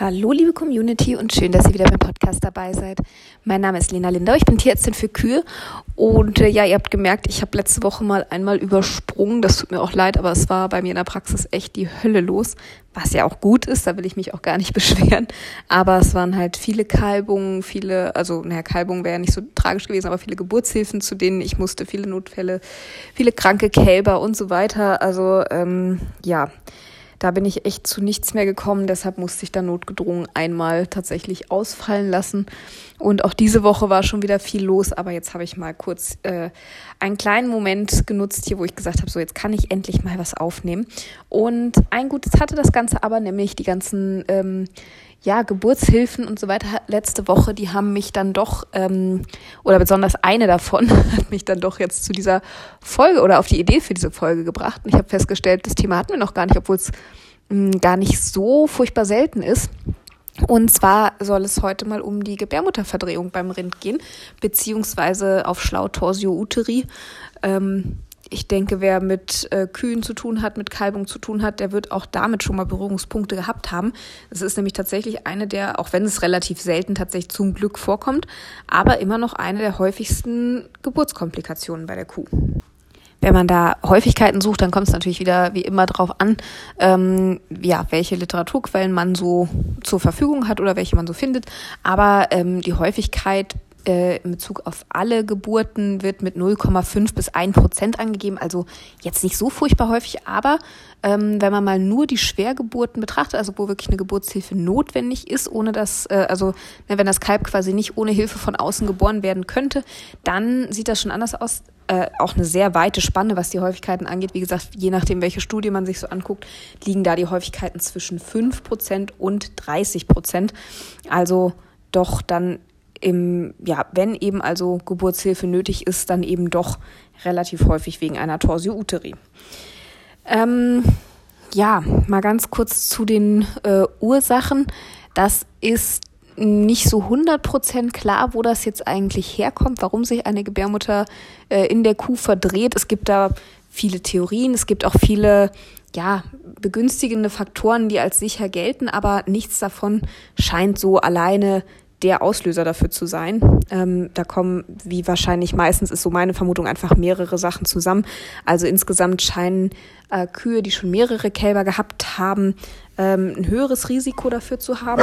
Hallo liebe Community und schön, dass ihr wieder beim Podcast dabei seid. Mein Name ist Lena Lindau, ich bin Tierärztin für Kühe. Und äh, ja, ihr habt gemerkt, ich habe letzte Woche mal einmal übersprungen, das tut mir auch leid, aber es war bei mir in der Praxis echt die Hölle los, was ja auch gut ist, da will ich mich auch gar nicht beschweren, aber es waren halt viele Kalbungen, viele, also naja, Kalbungen wäre ja nicht so tragisch gewesen, aber viele Geburtshilfen, zu denen ich musste, viele Notfälle, viele kranke Kälber und so weiter, also ähm, ja, da bin ich echt zu nichts mehr gekommen, deshalb musste ich da notgedrungen einmal tatsächlich ausfallen lassen. Und auch diese Woche war schon wieder viel los, aber jetzt habe ich mal kurz äh, einen kleinen Moment genutzt hier, wo ich gesagt habe, so jetzt kann ich endlich mal was aufnehmen. Und ein Gutes hatte das Ganze aber, nämlich die ganzen ähm, ja, Geburtshilfen und so weiter letzte Woche, die haben mich dann doch, ähm, oder besonders eine davon hat mich dann doch jetzt zu dieser Folge oder auf die Idee für diese Folge gebracht. Und ich habe festgestellt, das Thema hatten wir noch gar nicht, obwohl es hm, gar nicht so furchtbar selten ist. Und zwar soll es heute mal um die Gebärmutterverdrehung beim Rind gehen, beziehungsweise auf Schlautorsio uteri. Ähm, ich denke, wer mit äh, Kühen zu tun hat, mit Kalbung zu tun hat, der wird auch damit schon mal Berührungspunkte gehabt haben. Es ist nämlich tatsächlich eine der, auch wenn es relativ selten tatsächlich zum Glück vorkommt, aber immer noch eine der häufigsten Geburtskomplikationen bei der Kuh. Wenn man da Häufigkeiten sucht, dann kommt es natürlich wieder wie immer drauf an, ähm, ja, welche Literaturquellen man so zur Verfügung hat oder welche man so findet. Aber ähm, die Häufigkeit äh, in Bezug auf alle Geburten wird mit 0,5 bis 1 Prozent angegeben. Also jetzt nicht so furchtbar häufig, aber ähm, wenn man mal nur die Schwergeburten betrachtet, also wo wirklich eine Geburtshilfe notwendig ist, ohne dass, äh, also ne, wenn das Kalb quasi nicht ohne Hilfe von außen geboren werden könnte, dann sieht das schon anders aus. Äh, auch eine sehr weite Spanne, was die Häufigkeiten angeht. Wie gesagt, je nachdem, welche Studie man sich so anguckt, liegen da die Häufigkeiten zwischen 5% und 30%. Also doch dann im, ja, wenn eben also Geburtshilfe nötig ist, dann eben doch relativ häufig wegen einer Torsio uteri. Ähm, ja, mal ganz kurz zu den äh, Ursachen. Das ist nicht so 100% klar, wo das jetzt eigentlich herkommt, warum sich eine Gebärmutter äh, in der Kuh verdreht. Es gibt da viele Theorien, es gibt auch viele ja, begünstigende Faktoren, die als sicher gelten, aber nichts davon scheint so alleine der Auslöser dafür zu sein. Ähm, da kommen, wie wahrscheinlich meistens ist so meine Vermutung, einfach mehrere Sachen zusammen. Also insgesamt scheinen äh, Kühe, die schon mehrere Kälber gehabt haben, ähm, ein höheres Risiko dafür zu haben.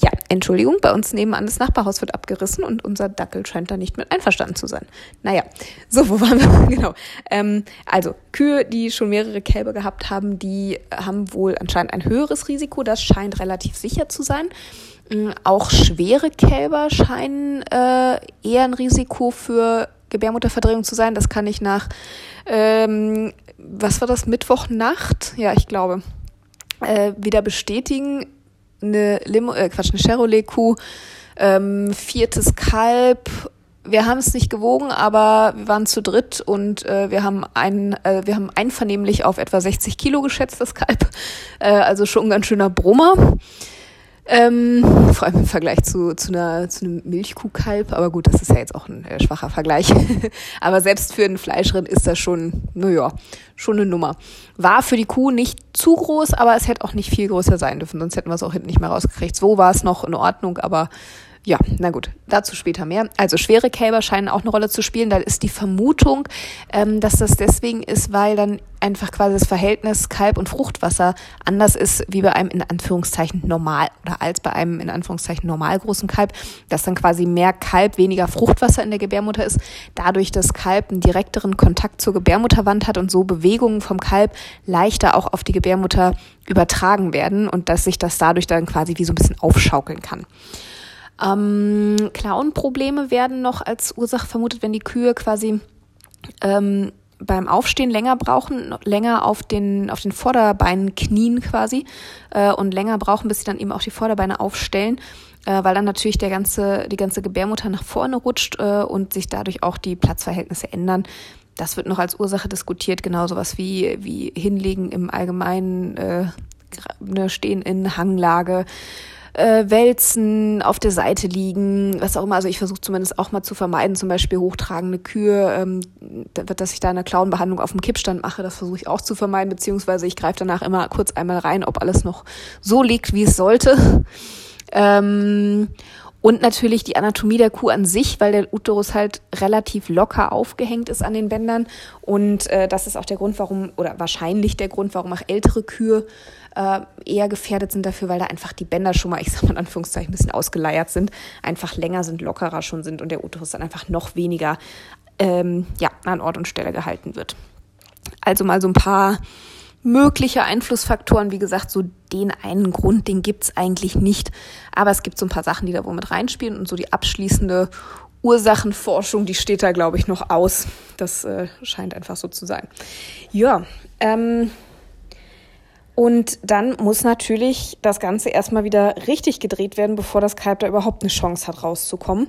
Ja, Entschuldigung, bei uns nebenan das Nachbarhaus wird abgerissen und unser Dackel scheint da nicht mit einverstanden zu sein. Naja, so, wo waren wir? genau. Ähm, also, Kühe, die schon mehrere Kälber gehabt haben, die haben wohl anscheinend ein höheres Risiko. Das scheint relativ sicher zu sein. Mm, auch schwere Kälber scheinen äh, eher ein Risiko für Gebärmutterverdrehung zu sein. Das kann ich nach, ähm, was war das, Mittwochnacht? Ja, ich glaube, äh, wieder bestätigen. Eine Limo, äh, Quatsch, eine Chevrolet-Kuh, ähm, viertes Kalb. Wir haben es nicht gewogen, aber wir waren zu dritt und äh, wir haben ein, äh, wir haben einvernehmlich auf etwa 60 Kilo geschätzt, das Kalb. Äh, also schon ein ganz schöner Brummer. Ähm, vor allem im Vergleich zu, zu, einer, zu einem Milchkuhkalb. Aber gut, das ist ja jetzt auch ein äh, schwacher Vergleich. aber selbst für einen Fleischrind ist das schon, naja, schon eine Nummer. War für die Kuh nicht zu groß, aber es hätte auch nicht viel größer sein dürfen, sonst hätten wir es auch hinten nicht mehr rausgekriegt. So war es noch in Ordnung, aber ja, na gut, dazu später mehr. Also schwere Kälber scheinen auch eine Rolle zu spielen. Da ist die Vermutung, ähm, dass das deswegen ist, weil dann einfach quasi das Verhältnis Kalb und Fruchtwasser anders ist wie bei einem in Anführungszeichen normal oder als bei einem in Anführungszeichen normal großen Kalb, dass dann quasi mehr Kalb, weniger Fruchtwasser in der Gebärmutter ist, dadurch das Kalb einen direkteren Kontakt zur Gebärmutterwand hat und so Bewegungen vom Kalb leichter auch auf die Gebärmutter übertragen werden und dass sich das dadurch dann quasi wie so ein bisschen aufschaukeln kann. Ähm, Klauenprobleme werden noch als Ursache vermutet, wenn die Kühe quasi ähm, beim Aufstehen länger brauchen, länger auf den, auf den Vorderbeinen knien quasi äh, und länger brauchen, bis sie dann eben auch die Vorderbeine aufstellen, äh, weil dann natürlich der ganze, die ganze Gebärmutter nach vorne rutscht äh, und sich dadurch auch die Platzverhältnisse ändern. Das wird noch als Ursache diskutiert, genauso was wie, wie Hinlegen im Allgemeinen, äh, ne, Stehen in Hanglage, äh, wälzen, auf der Seite liegen, was auch immer. Also ich versuche zumindest auch mal zu vermeiden, zum Beispiel hochtragende Kühe, ähm, dass ich da eine Klauenbehandlung auf dem Kippstand mache, das versuche ich auch zu vermeiden, beziehungsweise ich greife danach immer kurz einmal rein, ob alles noch so liegt, wie es sollte. Ähm, und natürlich die Anatomie der Kuh an sich, weil der Uterus halt relativ locker aufgehängt ist an den Bändern. Und äh, das ist auch der Grund, warum, oder wahrscheinlich der Grund, warum auch ältere Kühe äh, eher gefährdet sind dafür, weil da einfach die Bänder schon mal, ich sag mal in Anführungszeichen, ein bisschen ausgeleiert sind, einfach länger sind, lockerer schon sind und der Uterus dann einfach noch weniger ähm, ja, an Ort und Stelle gehalten wird. Also mal so ein paar mögliche Einflussfaktoren. Wie gesagt, so den einen Grund, den gibt's eigentlich nicht. Aber es gibt so ein paar Sachen, die da wohl mit reinspielen. Und so die abschließende Ursachenforschung, die steht da, glaube ich, noch aus. Das äh, scheint einfach so zu sein. Ja, ähm, und dann muss natürlich das Ganze erstmal wieder richtig gedreht werden, bevor das Kalb da überhaupt eine Chance hat, rauszukommen.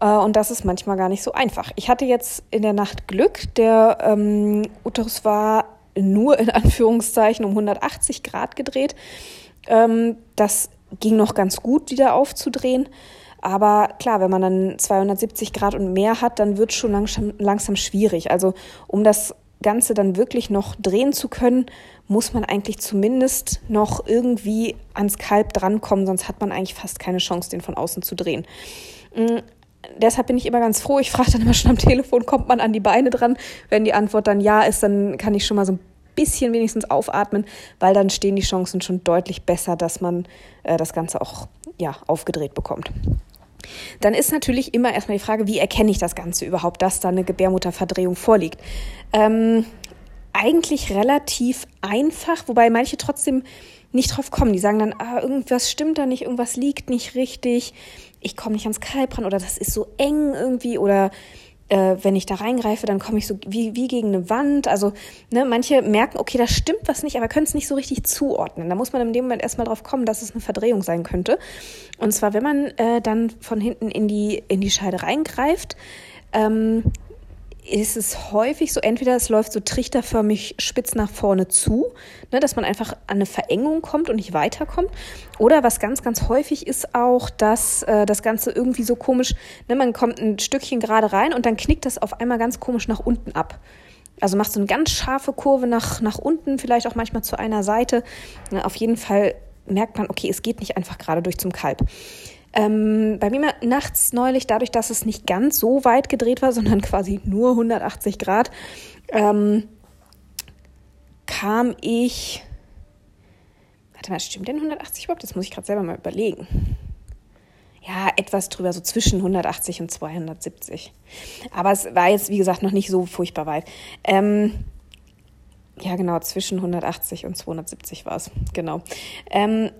Äh, und das ist manchmal gar nicht so einfach. Ich hatte jetzt in der Nacht Glück. Der ähm, Uterus war nur in Anführungszeichen um 180 Grad gedreht. Ähm, das ging noch ganz gut wieder aufzudrehen. Aber klar, wenn man dann 270 Grad und mehr hat, dann wird es schon langsam, langsam schwierig. Also um das Ganze dann wirklich noch drehen zu können, muss man eigentlich zumindest noch irgendwie ans Kalb drankommen, sonst hat man eigentlich fast keine Chance, den von außen zu drehen. Deshalb bin ich immer ganz froh. Ich frage dann immer schon am Telefon, kommt man an die Beine dran? Wenn die Antwort dann ja ist, dann kann ich schon mal so ein bisschen wenigstens aufatmen, weil dann stehen die Chancen schon deutlich besser, dass man äh, das Ganze auch ja, aufgedreht bekommt. Dann ist natürlich immer erstmal die Frage, wie erkenne ich das Ganze überhaupt, dass da eine Gebärmutterverdrehung vorliegt. Ähm, eigentlich relativ einfach, wobei manche trotzdem nicht drauf kommen. Die sagen dann, ah, irgendwas stimmt da nicht, irgendwas liegt nicht richtig, ich komme nicht ans Kalb ran oder das ist so eng irgendwie oder äh, wenn ich da reingreife, dann komme ich so wie, wie gegen eine Wand. Also ne, manche merken, okay, da stimmt was nicht, aber können es nicht so richtig zuordnen. Da muss man in dem Moment erstmal drauf kommen, dass es eine Verdrehung sein könnte. Und zwar, wenn man äh, dann von hinten in die, in die Scheide reingreift, ähm, ist es häufig so, entweder es läuft so trichterförmig spitz nach vorne zu, ne, dass man einfach an eine Verengung kommt und nicht weiterkommt. Oder was ganz, ganz häufig ist auch, dass äh, das Ganze irgendwie so komisch, ne, man kommt ein Stückchen gerade rein und dann knickt das auf einmal ganz komisch nach unten ab. Also macht so eine ganz scharfe Kurve nach, nach unten, vielleicht auch manchmal zu einer Seite. Ne, auf jeden Fall merkt man, okay, es geht nicht einfach gerade durch zum Kalb. Ähm, bei mir nachts neulich, dadurch, dass es nicht ganz so weit gedreht war, sondern quasi nur 180 Grad, ähm, kam ich. Warte mal, stimmt denn 180 überhaupt? Das muss ich gerade selber mal überlegen. Ja, etwas drüber, so zwischen 180 und 270. Aber es war jetzt, wie gesagt, noch nicht so furchtbar weit. Ähm, ja, genau, zwischen 180 und 270 war es. Genau. Ähm,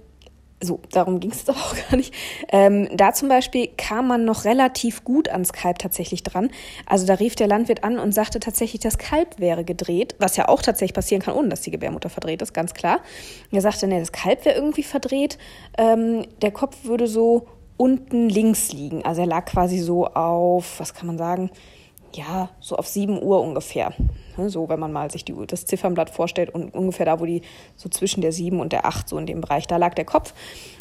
so, darum ging es aber auch gar nicht. Ähm, da zum Beispiel kam man noch relativ gut ans Kalb tatsächlich dran. Also da rief der Landwirt an und sagte tatsächlich, das Kalb wäre gedreht, was ja auch tatsächlich passieren kann, ohne dass die Gebärmutter verdreht ist, ganz klar. Er sagte, nee, das Kalb wäre irgendwie verdreht. Ähm, der Kopf würde so unten links liegen. Also er lag quasi so auf, was kann man sagen, ja, so auf 7 Uhr ungefähr. Ne, so, wenn man mal sich die, das Ziffernblatt vorstellt und ungefähr da, wo die so zwischen der 7 und der 8, so in dem Bereich, da lag der Kopf.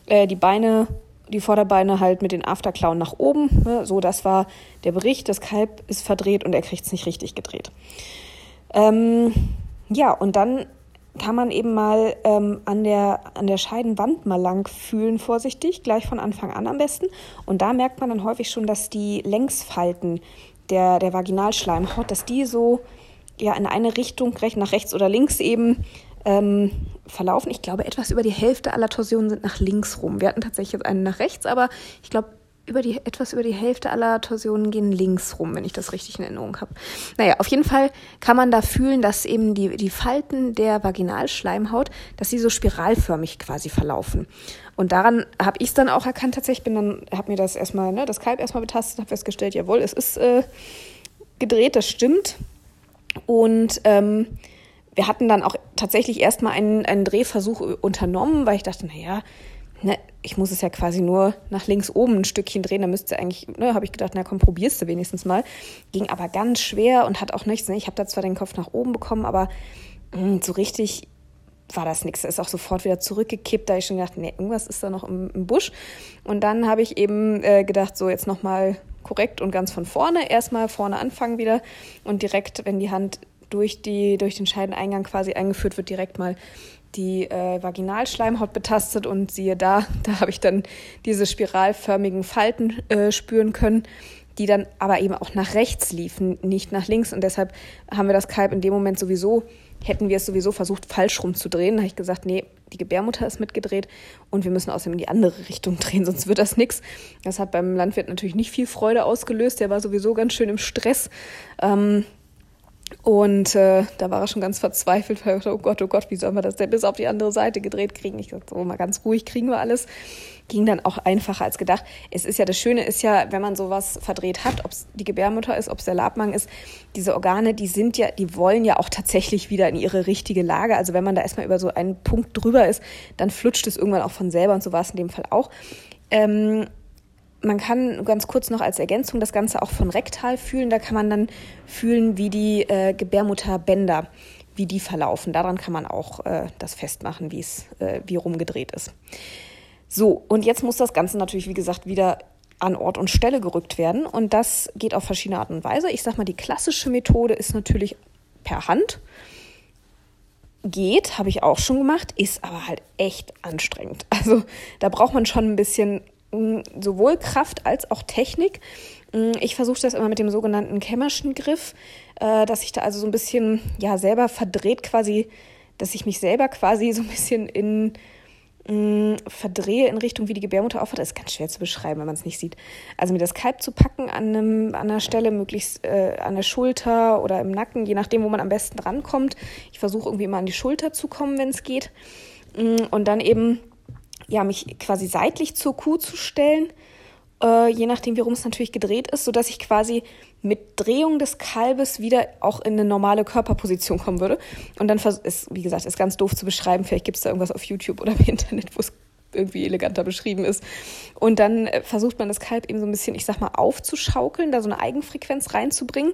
Äh, die Beine, die Vorderbeine halt mit den Afterklauen nach oben. Ne, so, das war der Bericht. Das Kalb ist verdreht und er kriegt es nicht richtig gedreht. Ähm, ja, und dann kann man eben mal ähm, an, der, an der Scheidenwand mal lang fühlen, vorsichtig, gleich von Anfang an am besten. Und da merkt man dann häufig schon, dass die Längsfalten der, der Vaginalschleimhaut, dass die so ja in eine Richtung, nach rechts oder links eben ähm, verlaufen. Ich glaube, etwas über die Hälfte aller Torsionen sind nach links rum. Wir hatten tatsächlich jetzt einen nach rechts, aber ich glaube, über die, etwas über die Hälfte aller Torsionen gehen links rum, wenn ich das richtig in Erinnerung habe. Naja, auf jeden Fall kann man da fühlen, dass eben die, die Falten der Vaginalschleimhaut, dass sie so spiralförmig quasi verlaufen. Und daran habe ich es dann auch erkannt, tatsächlich bin dann, habe mir das erstmal, ne, das Kalb erstmal betastet, habe festgestellt, jawohl, es ist äh, gedreht, das stimmt. Und ähm, wir hatten dann auch tatsächlich erstmal einen, einen Drehversuch unternommen, weil ich dachte, naja, ne, ich muss es ja quasi nur nach links oben ein Stückchen drehen, da müsste eigentlich, ne, habe ich gedacht, na komm, probierst du wenigstens mal. Ging aber ganz schwer und hat auch nichts, ne, ich habe da zwar den Kopf nach oben bekommen, aber mh, hm, so richtig war das nichts. Ist auch sofort wieder zurückgekippt. Da ich schon gedacht, nee, irgendwas ist da noch im, im Busch. Und dann habe ich eben äh, gedacht, so jetzt nochmal korrekt und ganz von vorne. Erstmal vorne anfangen wieder und direkt, wenn die Hand durch, die, durch den Scheideneingang quasi eingeführt wird, direkt mal die äh, Vaginalschleimhaut betastet und siehe da, da habe ich dann diese spiralförmigen Falten äh, spüren können, die dann aber eben auch nach rechts liefen, nicht nach links. Und deshalb haben wir das Kalb in dem Moment sowieso hätten wir es sowieso versucht, falsch rumzudrehen. Da habe ich gesagt, nee, die Gebärmutter ist mitgedreht und wir müssen außerdem in die andere Richtung drehen, sonst wird das nichts. Das hat beim Landwirt natürlich nicht viel Freude ausgelöst. Der war sowieso ganz schön im Stress. Ähm, und äh, da war er schon ganz verzweifelt, weil dachte, oh Gott, oh Gott, wie sollen wir das denn bis auf die andere Seite gedreht kriegen? Ich sagte, so mal ganz ruhig, kriegen wir alles ging dann auch einfacher als gedacht. Es ist ja, das Schöne ist ja, wenn man sowas verdreht hat, ob es die Gebärmutter ist, ob es der Labmagen ist, diese Organe, die sind ja, die wollen ja auch tatsächlich wieder in ihre richtige Lage. Also wenn man da erstmal über so einen Punkt drüber ist, dann flutscht es irgendwann auch von selber und so war es in dem Fall auch. Ähm, man kann ganz kurz noch als Ergänzung das Ganze auch von rektal fühlen. Da kann man dann fühlen, wie die äh, Gebärmutterbänder, wie die verlaufen. Daran kann man auch äh, das festmachen, wie es äh, wie rumgedreht ist. So, und jetzt muss das Ganze natürlich, wie gesagt, wieder an Ort und Stelle gerückt werden. Und das geht auf verschiedene Art und Weise. Ich sag mal, die klassische Methode ist natürlich per Hand. Geht, habe ich auch schon gemacht, ist aber halt echt anstrengend. Also da braucht man schon ein bisschen sowohl Kraft als auch Technik. Ich versuche das immer mit dem sogenannten Kämmerschen Griff, äh, dass ich da also so ein bisschen ja selber verdreht quasi, dass ich mich selber quasi so ein bisschen in verdrehe in Richtung, wie die Gebärmutter aufhört, ist ganz schwer zu beschreiben, wenn man es nicht sieht. Also mir das Kalb zu packen an, einem, an einer Stelle, möglichst äh, an der Schulter oder im Nacken, je nachdem, wo man am besten rankommt. Ich versuche irgendwie immer an die Schulter zu kommen, wenn es geht. Und dann eben ja, mich quasi seitlich zur Kuh zu stellen äh, je nachdem, wie rum es natürlich gedreht ist, sodass ich quasi mit Drehung des Kalbes wieder auch in eine normale Körperposition kommen würde. Und dann ist, wie gesagt, ist ganz doof zu beschreiben. Vielleicht gibt es da irgendwas auf YouTube oder im Internet, wo es irgendwie eleganter beschrieben ist. Und dann äh, versucht man das Kalb eben so ein bisschen, ich sag mal, aufzuschaukeln, da so eine Eigenfrequenz reinzubringen,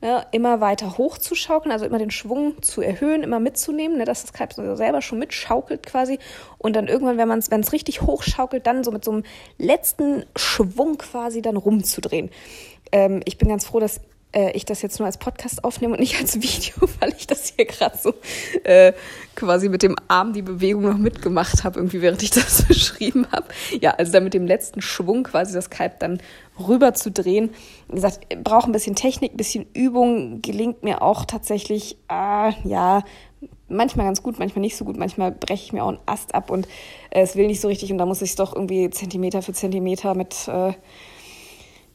ne, immer weiter hochzuschaukeln, also immer den Schwung zu erhöhen, immer mitzunehmen, ne, dass das Kalb so selber schon mitschaukelt quasi. Und dann irgendwann, wenn es, wenn es richtig hochschaukelt, dann so mit so einem letzten Schwung quasi dann rumzudrehen. Ähm, ich bin ganz froh, dass äh, ich das jetzt nur als Podcast aufnehme und nicht als Video, weil ich das hier gerade so äh, quasi mit dem Arm die Bewegung noch mitgemacht habe, irgendwie während ich das beschrieben habe. Ja, also da mit dem letzten Schwung quasi das Kalb dann rüber zu drehen. Wie gesagt, braucht ein bisschen Technik, ein bisschen Übung, gelingt mir auch tatsächlich, äh, ja, manchmal ganz gut, manchmal nicht so gut. Manchmal breche ich mir auch einen Ast ab und äh, es will nicht so richtig und da muss ich es doch irgendwie Zentimeter für Zentimeter mit äh,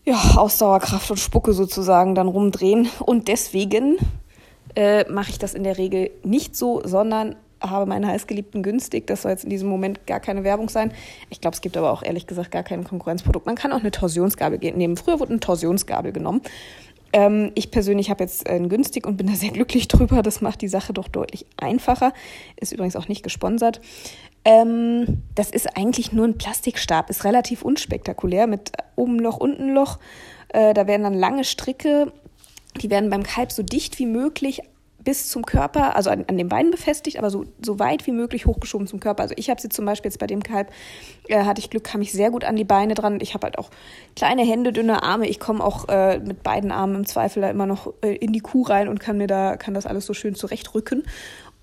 ja, Ausdauerkraft und Spucke sozusagen dann rumdrehen. Und deswegen äh, mache ich das in der Regel nicht so, sondern habe meinen heißgeliebten günstig. Das soll jetzt in diesem Moment gar keine Werbung sein. Ich glaube, es gibt aber auch ehrlich gesagt gar kein Konkurrenzprodukt. Man kann auch eine Torsionsgabel nehmen. Früher wurde eine Torsionsgabel genommen. Ähm, ich persönlich habe jetzt einen günstig und bin da sehr glücklich drüber. Das macht die Sache doch deutlich einfacher. Ist übrigens auch nicht gesponsert. Ähm, das ist eigentlich nur ein Plastikstab, ist relativ unspektakulär mit oben Loch, unten Loch. Äh, da werden dann lange Stricke, die werden beim Kalb so dicht wie möglich bis zum Körper, also an, an den Beinen befestigt, aber so, so weit wie möglich hochgeschoben zum Körper. Also ich habe sie zum Beispiel jetzt bei dem Kalb, äh, hatte ich Glück, kam ich sehr gut an die Beine dran. Ich habe halt auch kleine Hände, dünne Arme. Ich komme auch äh, mit beiden Armen im Zweifel da immer noch äh, in die Kuh rein und kann mir da, kann das alles so schön zurechtrücken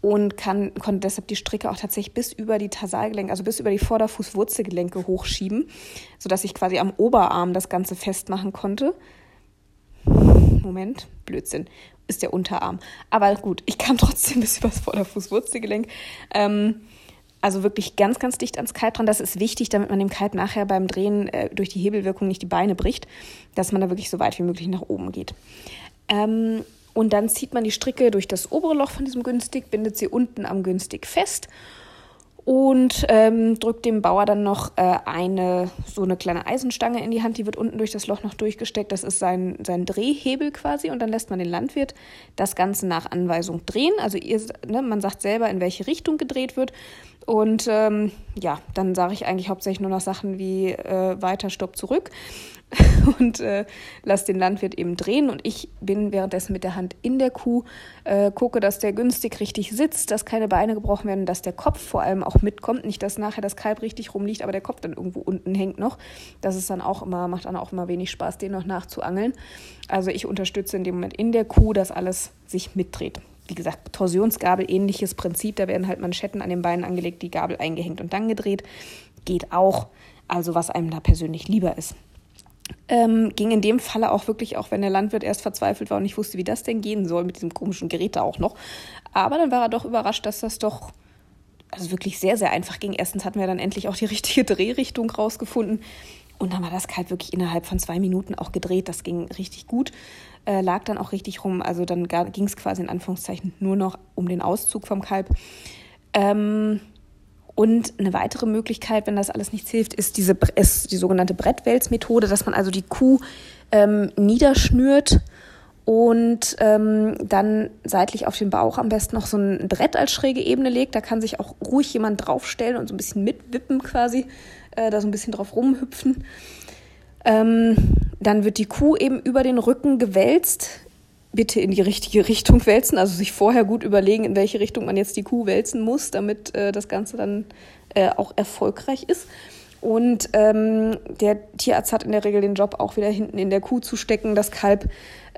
und kann, konnte deshalb die Stricke auch tatsächlich bis über die Tarsalgelenke, also bis über die Vorderfußwurzelgelenke hochschieben, sodass ich quasi am Oberarm das Ganze festmachen konnte. Moment, Blödsinn, ist der Unterarm. Aber gut, ich kam trotzdem bis über das Vorderfußwurzelgelenk. Ähm, also wirklich ganz, ganz dicht ans Kalb dran. Das ist wichtig, damit man dem Kalb nachher beim Drehen äh, durch die Hebelwirkung nicht die Beine bricht, dass man da wirklich so weit wie möglich nach oben geht. Ähm, und dann zieht man die Stricke durch das obere Loch von diesem Günstig, bindet sie unten am Günstig fest und ähm, drückt dem Bauer dann noch äh, eine so eine kleine Eisenstange in die Hand, die wird unten durch das Loch noch durchgesteckt. Das ist sein, sein Drehhebel quasi und dann lässt man den Landwirt das Ganze nach Anweisung drehen. Also ihr, ne, man sagt selber, in welche Richtung gedreht wird. Und ähm, ja, dann sage ich eigentlich hauptsächlich nur noch Sachen wie äh, weiter, stopp, zurück. und äh, lasse den Landwirt eben drehen und ich bin währenddessen mit der Hand in der Kuh, äh, gucke, dass der günstig richtig sitzt, dass keine Beine gebrochen werden, dass der Kopf vor allem auch mitkommt, nicht, dass nachher das Kalb richtig rumliegt, aber der Kopf dann irgendwo unten hängt noch. Das ist dann auch immer, macht dann auch immer wenig Spaß, den noch nachzuangeln. Also ich unterstütze in dem Moment in der Kuh, dass alles sich mitdreht. Wie gesagt, Torsionsgabel, ähnliches Prinzip, da werden halt Manschetten an den Beinen angelegt, die Gabel eingehängt und dann gedreht. Geht auch. Also was einem da persönlich lieber ist. Ähm, ging in dem Falle auch wirklich, auch wenn der Landwirt erst verzweifelt war und nicht wusste, wie das denn gehen soll mit diesem komischen Gerät da auch noch. Aber dann war er doch überrascht, dass das doch also wirklich sehr, sehr einfach ging. Erstens hatten wir dann endlich auch die richtige Drehrichtung rausgefunden. Und dann war das Kalb wirklich innerhalb von zwei Minuten auch gedreht. Das ging richtig gut, äh, lag dann auch richtig rum. Also dann ging es quasi in Anführungszeichen nur noch um den Auszug vom Kalb. Ähm, und eine weitere Möglichkeit, wenn das alles nichts hilft, ist diese ist die sogenannte Brettwälzmethode, dass man also die Kuh ähm, niederschnürt und ähm, dann seitlich auf den Bauch am besten noch so ein Brett als schräge Ebene legt. Da kann sich auch ruhig jemand draufstellen und so ein bisschen mitwippen quasi, äh, da so ein bisschen drauf rumhüpfen. Ähm, dann wird die Kuh eben über den Rücken gewälzt bitte in die richtige Richtung wälzen, also sich vorher gut überlegen, in welche Richtung man jetzt die Kuh wälzen muss, damit äh, das Ganze dann äh, auch erfolgreich ist. Und ähm, der Tierarzt hat in der Regel den Job, auch wieder hinten in der Kuh zu stecken, das Kalb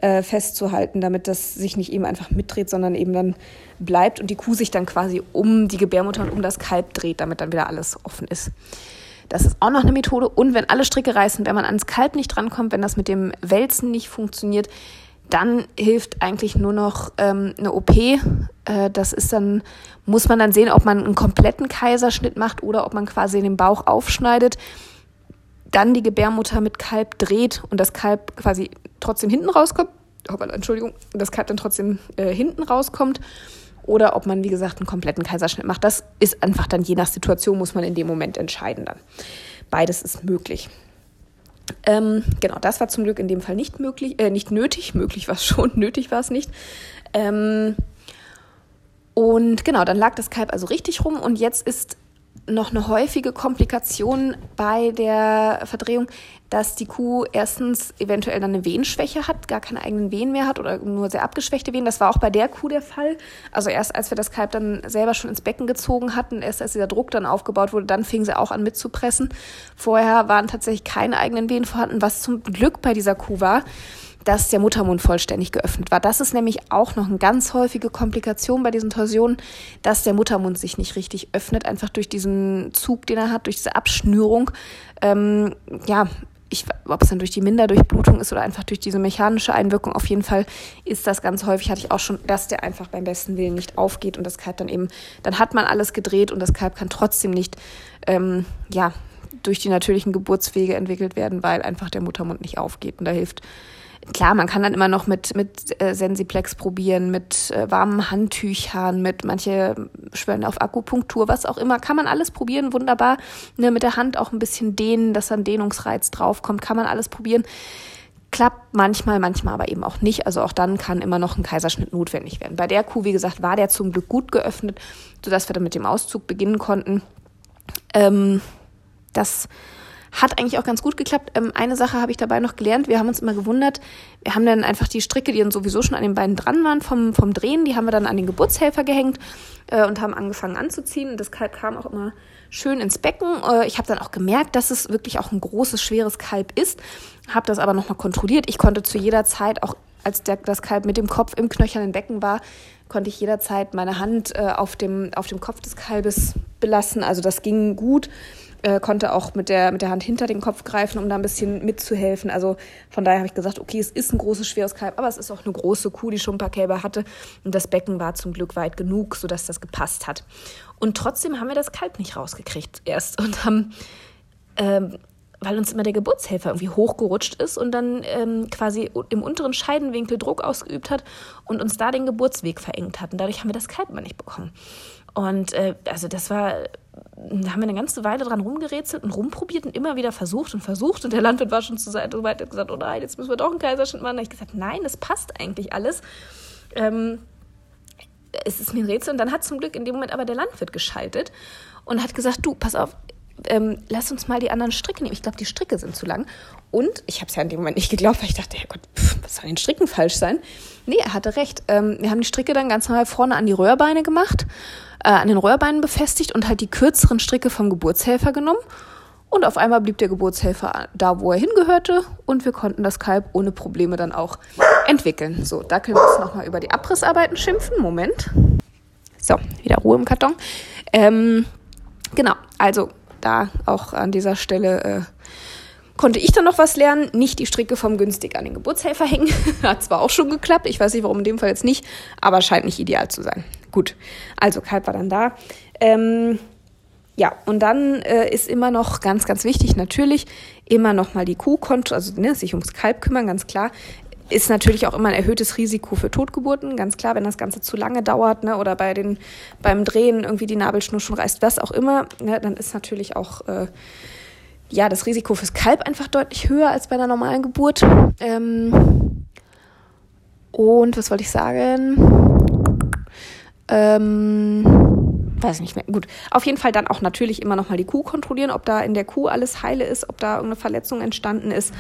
äh, festzuhalten, damit das sich nicht eben einfach mitdreht, sondern eben dann bleibt und die Kuh sich dann quasi um die Gebärmutter und um das Kalb dreht, damit dann wieder alles offen ist. Das ist auch noch eine Methode. Und wenn alle Stricke reißen, wenn man ans Kalb nicht drankommt, wenn das mit dem Wälzen nicht funktioniert, dann hilft eigentlich nur noch ähm, eine OP. Äh, das ist dann, muss man dann sehen, ob man einen kompletten Kaiserschnitt macht oder ob man quasi den Bauch aufschneidet, dann die Gebärmutter mit Kalb dreht und das Kalb quasi trotzdem hinten rauskommt. Oh, Entschuldigung, das Kalb dann trotzdem äh, hinten rauskommt. Oder ob man, wie gesagt, einen kompletten Kaiserschnitt macht. Das ist einfach dann je nach Situation, muss man in dem Moment entscheiden dann. Beides ist möglich. Ähm, genau, das war zum Glück in dem Fall nicht möglich, äh, nicht nötig. Möglich war es schon, nötig war es nicht. Ähm, und genau, dann lag das Kalb also richtig rum und jetzt ist noch eine häufige Komplikation bei der Verdrehung, dass die Kuh erstens eventuell dann eine Wehenschwäche hat, gar keine eigenen Wehen mehr hat oder nur sehr abgeschwächte Wehen. Das war auch bei der Kuh der Fall. Also erst als wir das Kalb dann selber schon ins Becken gezogen hatten, erst als dieser Druck dann aufgebaut wurde, dann fing sie auch an mitzupressen. Vorher waren tatsächlich keine eigenen Wehen vorhanden, was zum Glück bei dieser Kuh war dass der Muttermund vollständig geöffnet war. Das ist nämlich auch noch eine ganz häufige Komplikation bei diesen Torsionen, dass der Muttermund sich nicht richtig öffnet, einfach durch diesen Zug, den er hat, durch diese Abschnürung. Ähm, ja, ich, ob es dann durch die Minderdurchblutung ist oder einfach durch diese mechanische Einwirkung, auf jeden Fall ist das ganz häufig, hatte ich auch schon, dass der einfach beim besten Willen nicht aufgeht und das Kalb dann eben, dann hat man alles gedreht und das Kalb kann trotzdem nicht, ähm, ja, durch die natürlichen Geburtswege entwickelt werden, weil einfach der Muttermund nicht aufgeht. Und da hilft Klar, man kann dann immer noch mit, mit äh, Sensiplex probieren, mit äh, warmen Handtüchern, mit manche schwören auf Akupunktur, was auch immer. Kann man alles probieren, wunderbar. Ne, mit der Hand auch ein bisschen dehnen, dass dann Dehnungsreiz draufkommt, kann man alles probieren. Klappt manchmal, manchmal aber eben auch nicht. Also auch dann kann immer noch ein Kaiserschnitt notwendig werden. Bei der Kuh, wie gesagt, war der zum Glück gut geöffnet, sodass wir dann mit dem Auszug beginnen konnten. Ähm, das hat eigentlich auch ganz gut geklappt. Ähm, eine Sache habe ich dabei noch gelernt. Wir haben uns immer gewundert. Wir haben dann einfach die Stricke, die dann sowieso schon an den Beinen dran waren vom, vom Drehen, die haben wir dann an den Geburtshelfer gehängt äh, und haben angefangen anzuziehen. Und das Kalb kam auch immer schön ins Becken. Äh, ich habe dann auch gemerkt, dass es wirklich auch ein großes, schweres Kalb ist. Habe das aber nochmal kontrolliert. Ich konnte zu jeder Zeit, auch als der, das Kalb mit dem Kopf im knöchernen Becken war, konnte ich jederzeit meine Hand äh, auf, dem, auf dem Kopf des Kalbes belassen. Also das ging gut äh, konnte auch mit der, mit der Hand hinter den Kopf greifen, um da ein bisschen mitzuhelfen. Also von daher habe ich gesagt, okay, es ist ein großes, schweres Kalb, aber es ist auch eine große Kuh, die schon ein paar Kälber hatte. Und das Becken war zum Glück weit genug, sodass das gepasst hat. Und trotzdem haben wir das Kalb nicht rausgekriegt erst und haben, ähm, weil uns immer der Geburtshelfer irgendwie hochgerutscht ist und dann ähm, quasi im unteren Scheidenwinkel Druck ausgeübt hat und uns da den Geburtsweg verengt hat. Und dadurch haben wir das Kalb immer nicht bekommen. Und äh, also das war da haben wir eine ganze Weile dran rumgerätselt und rumprobiert und immer wieder versucht und versucht. Und der Landwirt war schon zu Seite und hat gesagt, oh nein, jetzt müssen wir doch einen Kaiserschnitt machen. Da habe ich gesagt, nein, das passt eigentlich alles. Ähm, es ist mir ein Rätsel. Und dann hat zum Glück in dem Moment aber der Landwirt geschaltet und hat gesagt, du, pass auf, ähm, lass uns mal die anderen Stricke nehmen. Ich glaube, die Stricke sind zu lang. Und ich habe es ja in dem Moment nicht geglaubt, weil ich dachte, Herrgott, pff, was soll den Stricken falsch sein? Nee, er hatte recht. Ähm, wir haben die Stricke dann ganz normal vorne an die Röhrbeine gemacht, äh, an den Röhrbeinen befestigt und halt die kürzeren Stricke vom Geburtshelfer genommen. Und auf einmal blieb der Geburtshelfer da, wo er hingehörte und wir konnten das Kalb ohne Probleme dann auch entwickeln. So, da können wir jetzt nochmal über die Abrissarbeiten schimpfen. Moment. So, wieder Ruhe im Karton. Ähm, genau, also da auch an dieser Stelle äh, konnte ich dann noch was lernen. Nicht die Stricke vom günstig an den Geburtshelfer hängen. Hat zwar auch schon geklappt, ich weiß nicht, warum in dem Fall jetzt nicht, aber scheint nicht ideal zu sein. Gut, also Kalb war dann da. Ähm, ja, und dann äh, ist immer noch ganz, ganz wichtig, natürlich immer noch mal die Kuh, also ne, sich ums Kalb kümmern, ganz klar ist natürlich auch immer ein erhöhtes Risiko für Totgeburten, ganz klar, wenn das Ganze zu lange dauert, ne, oder bei den, beim Drehen irgendwie die Nabelschnur schon reißt, was auch immer, ne, dann ist natürlich auch, äh, ja, das Risiko fürs Kalb einfach deutlich höher als bei einer normalen Geburt. Ähm, und was wollte ich sagen? Ähm, weiß nicht mehr. Gut, auf jeden Fall dann auch natürlich immer noch mal die Kuh kontrollieren, ob da in der Kuh alles heile ist, ob da irgendeine Verletzung entstanden ist,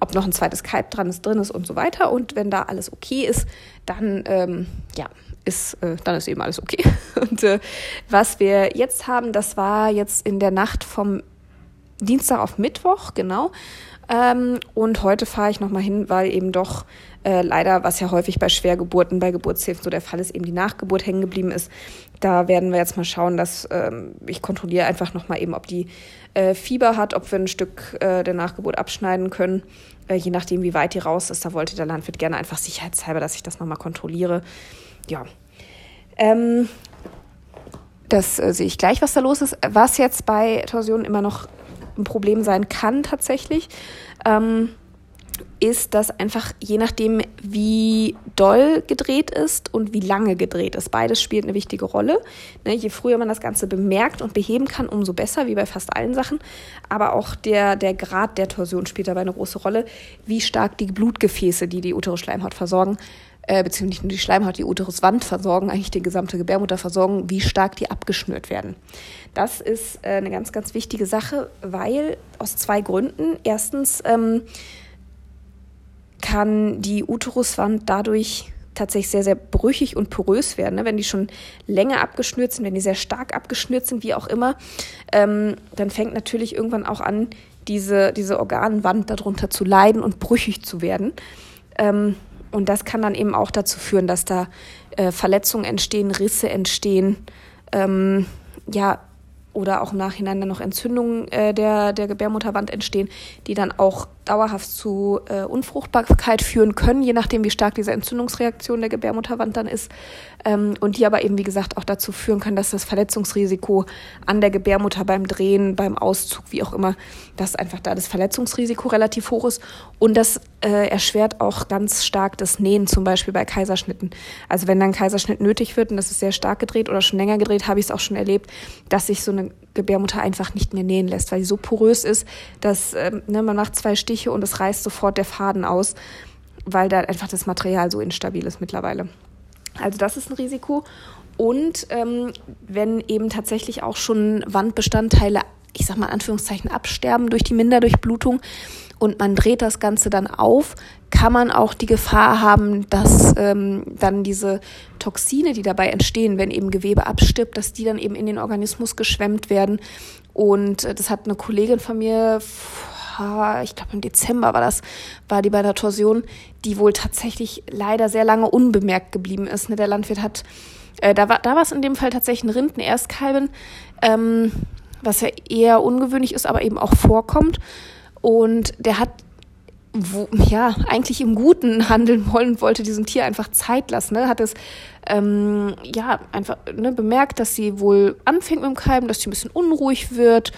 ob noch ein zweites Kalb dran ist, drin ist und so weiter. Und wenn da alles okay ist, dann ähm, ja ist äh, dann ist eben alles okay. Und äh, was wir jetzt haben, das war jetzt in der Nacht vom Dienstag auf Mittwoch, genau. Ähm, und heute fahre ich nochmal hin, weil eben doch äh, leider, was ja häufig bei Schwergeburten, bei Geburtshilfen so der Fall ist, eben die Nachgeburt hängen geblieben ist. Da werden wir jetzt mal schauen, dass ähm, ich kontrolliere einfach nochmal eben, ob die äh, Fieber hat, ob wir ein Stück äh, der Nachgeburt abschneiden können, äh, je nachdem, wie weit die raus ist. Da wollte der Landwirt gerne einfach sicherheitshalber, dass ich das nochmal kontrolliere. Ja. Ähm, das äh, sehe ich gleich, was da los ist. Was jetzt bei Torsionen immer noch ein Problem sein kann tatsächlich, ähm, ist, dass einfach je nachdem, wie doll gedreht ist und wie lange gedreht ist, beides spielt eine wichtige Rolle. Ne, je früher man das Ganze bemerkt und beheben kann, umso besser, wie bei fast allen Sachen. Aber auch der, der Grad der Torsion spielt dabei eine große Rolle, wie stark die Blutgefäße, die die Uterusschleimhaut versorgen, äh, beziehungsweise nicht nur die Schleimhaut, die Uteruswand versorgen, eigentlich die gesamte Gebärmutter versorgen, wie stark die abgeschnürt werden. Das ist äh, eine ganz, ganz wichtige Sache, weil aus zwei Gründen. Erstens ähm, kann die Uteruswand dadurch tatsächlich sehr, sehr brüchig und porös werden. Ne? Wenn die schon länger abgeschnürt sind, wenn die sehr stark abgeschnürt sind, wie auch immer, ähm, dann fängt natürlich irgendwann auch an, diese, diese Organwand darunter zu leiden und brüchig zu werden. Ähm, und das kann dann eben auch dazu führen, dass da äh, Verletzungen entstehen, Risse entstehen, ähm, ja, oder auch im Nachhinein dann noch Entzündungen äh, der, der Gebärmutterwand entstehen, die dann auch dauerhaft zu äh, Unfruchtbarkeit führen können, je nachdem, wie stark diese Entzündungsreaktion der Gebärmutterwand dann ist. Ähm, und die aber eben, wie gesagt, auch dazu führen können, dass das Verletzungsrisiko an der Gebärmutter beim Drehen, beim Auszug, wie auch immer, dass einfach da das Verletzungsrisiko relativ hoch ist. Und das äh, erschwert auch ganz stark das Nähen, zum Beispiel bei Kaiserschnitten. Also wenn dann Kaiserschnitt nötig wird und das ist sehr stark gedreht oder schon länger gedreht, habe ich es auch schon erlebt, dass sich so eine Gebärmutter einfach nicht mehr nähen lässt, weil sie so porös ist, dass ähm, ne, man macht zwei Stiche und es reißt sofort der Faden aus, weil da einfach das Material so instabil ist mittlerweile. Also das ist ein Risiko. Und ähm, wenn eben tatsächlich auch schon Wandbestandteile, ich sag mal Anführungszeichen, absterben durch die Minderdurchblutung, und man dreht das Ganze dann auf, kann man auch die Gefahr haben, dass ähm, dann diese Toxine, die dabei entstehen, wenn eben Gewebe abstirbt, dass die dann eben in den Organismus geschwemmt werden. Und äh, das hat eine Kollegin von mir, ich glaube im Dezember war das, war die bei der Torsion, die wohl tatsächlich leider sehr lange unbemerkt geblieben ist. Ne? Der Landwirt hat, äh, da war da war es in dem Fall tatsächlich ein Rind, ein Erstkalben, ähm, was ja eher ungewöhnlich ist, aber eben auch vorkommt. Und der hat wo, ja, eigentlich im Guten handeln wollen, wollte diesem Tier einfach Zeit lassen. Ne? Hat es ähm, ja einfach ne, bemerkt, dass sie wohl anfängt mit dem Kalben, dass sie ein bisschen unruhig wird,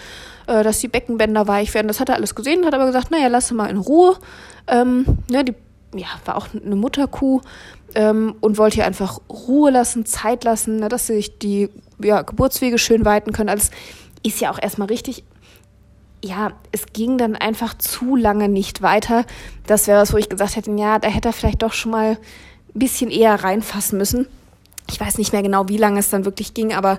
äh, dass die Beckenbänder weich werden. Das hat er alles gesehen, hat aber gesagt, naja, lass sie mal in Ruhe. Ähm, ne, die ja, war auch eine Mutterkuh ähm, und wollte ihr einfach Ruhe lassen, Zeit lassen, ne, dass sich die ja, Geburtswege schön weiten können. Alles ist ja auch erstmal richtig ja, es ging dann einfach zu lange nicht weiter. Das wäre was, wo ich gesagt hätte, ja, da hätte er vielleicht doch schon mal ein bisschen eher reinfassen müssen. Ich weiß nicht mehr genau, wie lange es dann wirklich ging, aber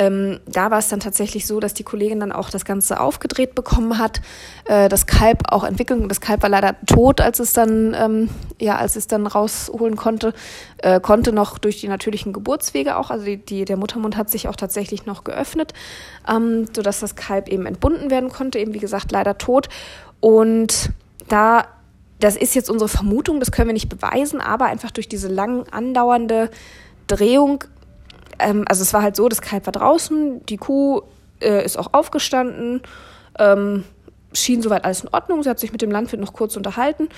Ähm, da war es dann tatsächlich so, dass die Kollegin dann auch das Ganze aufgedreht bekommen hat, äh, das Kalb auch entwickelt. Das Kalb war leider tot, als es dann, ähm, ja, als es dann rausholen konnte, äh, konnte noch durch die natürlichen Geburtswege auch, also die, die, der Muttermund hat sich auch tatsächlich noch geöffnet, ähm, sodass das Kalb eben entbunden werden konnte, eben wie gesagt leider tot. Und da das ist jetzt unsere Vermutung, das können wir nicht beweisen, aber einfach durch diese lang andauernde Drehung, ähm, also es war halt so, das Kalb war draußen, die Kuh äh, ist auch aufgestanden, ähm, schien soweit alles in Ordnung, sie hat sich mit dem Landwirt noch kurz unterhalten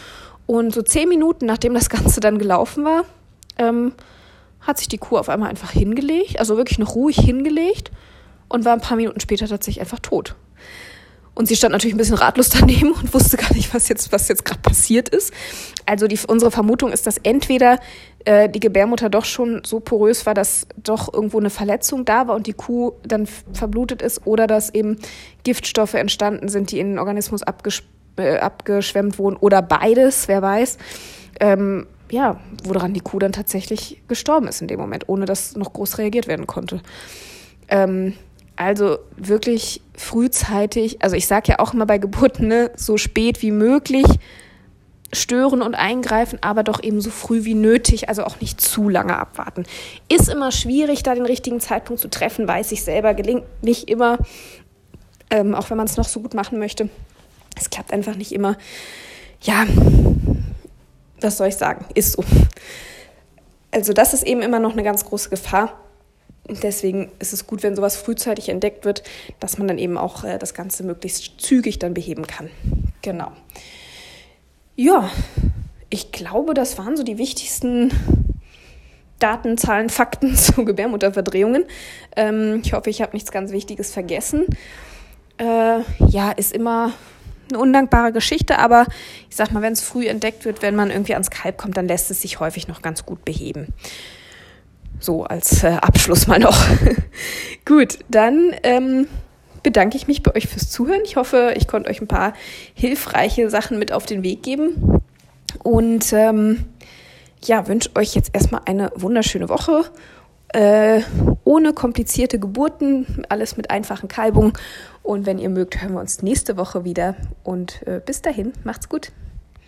und so zehn Minuten, nachdem das Ganze dann gelaufen war, ähm, hat sich die Kuh auf einmal einfach hingelegt, also wirklich noch ruhig hingelegt und war ein paar Minuten später tatsächlich einfach tot. Und sie stand natürlich ein bisschen ratlos daneben und wusste gar nicht, was jetzt, was jetzt gerade passiert ist. Also die, unsere Vermutung ist, dass entweder äh, die Gebärmutter doch schon so porös war, dass doch irgendwo eine Verletzung da war und die Kuh dann verblutet ist oder dass eben Giftstoffe entstanden sind, die in den Organismus abgesch äh, abgeschwemmt wurden oder beides, wer weiß. Ähm, ja, woran die Kuh dann tatsächlich gestorben ist in dem Moment, ohne dass noch groß reagiert werden konnte. Ähm, also wirklich frühzeitig, also ich sage ja auch immer bei Geburten, ne, so spät wie möglich stören und eingreifen, aber doch eben so früh wie nötig, also auch nicht zu lange abwarten. Ist immer schwierig, da den richtigen Zeitpunkt zu treffen, weiß ich selber, gelingt nicht immer, ähm, auch wenn man es noch so gut machen möchte. Es klappt einfach nicht immer. Ja, was soll ich sagen? Ist so. Also das ist eben immer noch eine ganz große Gefahr. Deswegen ist es gut, wenn sowas frühzeitig entdeckt wird, dass man dann eben auch äh, das Ganze möglichst zügig dann beheben kann. Genau. Ja, ich glaube, das waren so die wichtigsten Daten, Zahlen, Fakten zu Gebärmutterverdrehungen. Ähm, ich hoffe, ich habe nichts ganz Wichtiges vergessen. Äh, ja, ist immer eine undankbare Geschichte, aber ich sag mal, wenn es früh entdeckt wird, wenn man irgendwie ans Kalb kommt, dann lässt es sich häufig noch ganz gut beheben. So als äh, Abschluss mal noch. Gut, dann ähm, bedanke ich mich bei euch fürs Zuhören. Ich hoffe, ich konnte euch ein paar hilfreiche Sachen mit auf den Weg geben. Und ähm, ja, wünsche euch jetzt erstmal eine wunderschöne Woche. Äh, ohne komplizierte Geburten, alles mit einfachen Kalbungen. Und wenn ihr mögt, hören wir uns nächste Woche wieder. Und äh, bis dahin, macht's gut.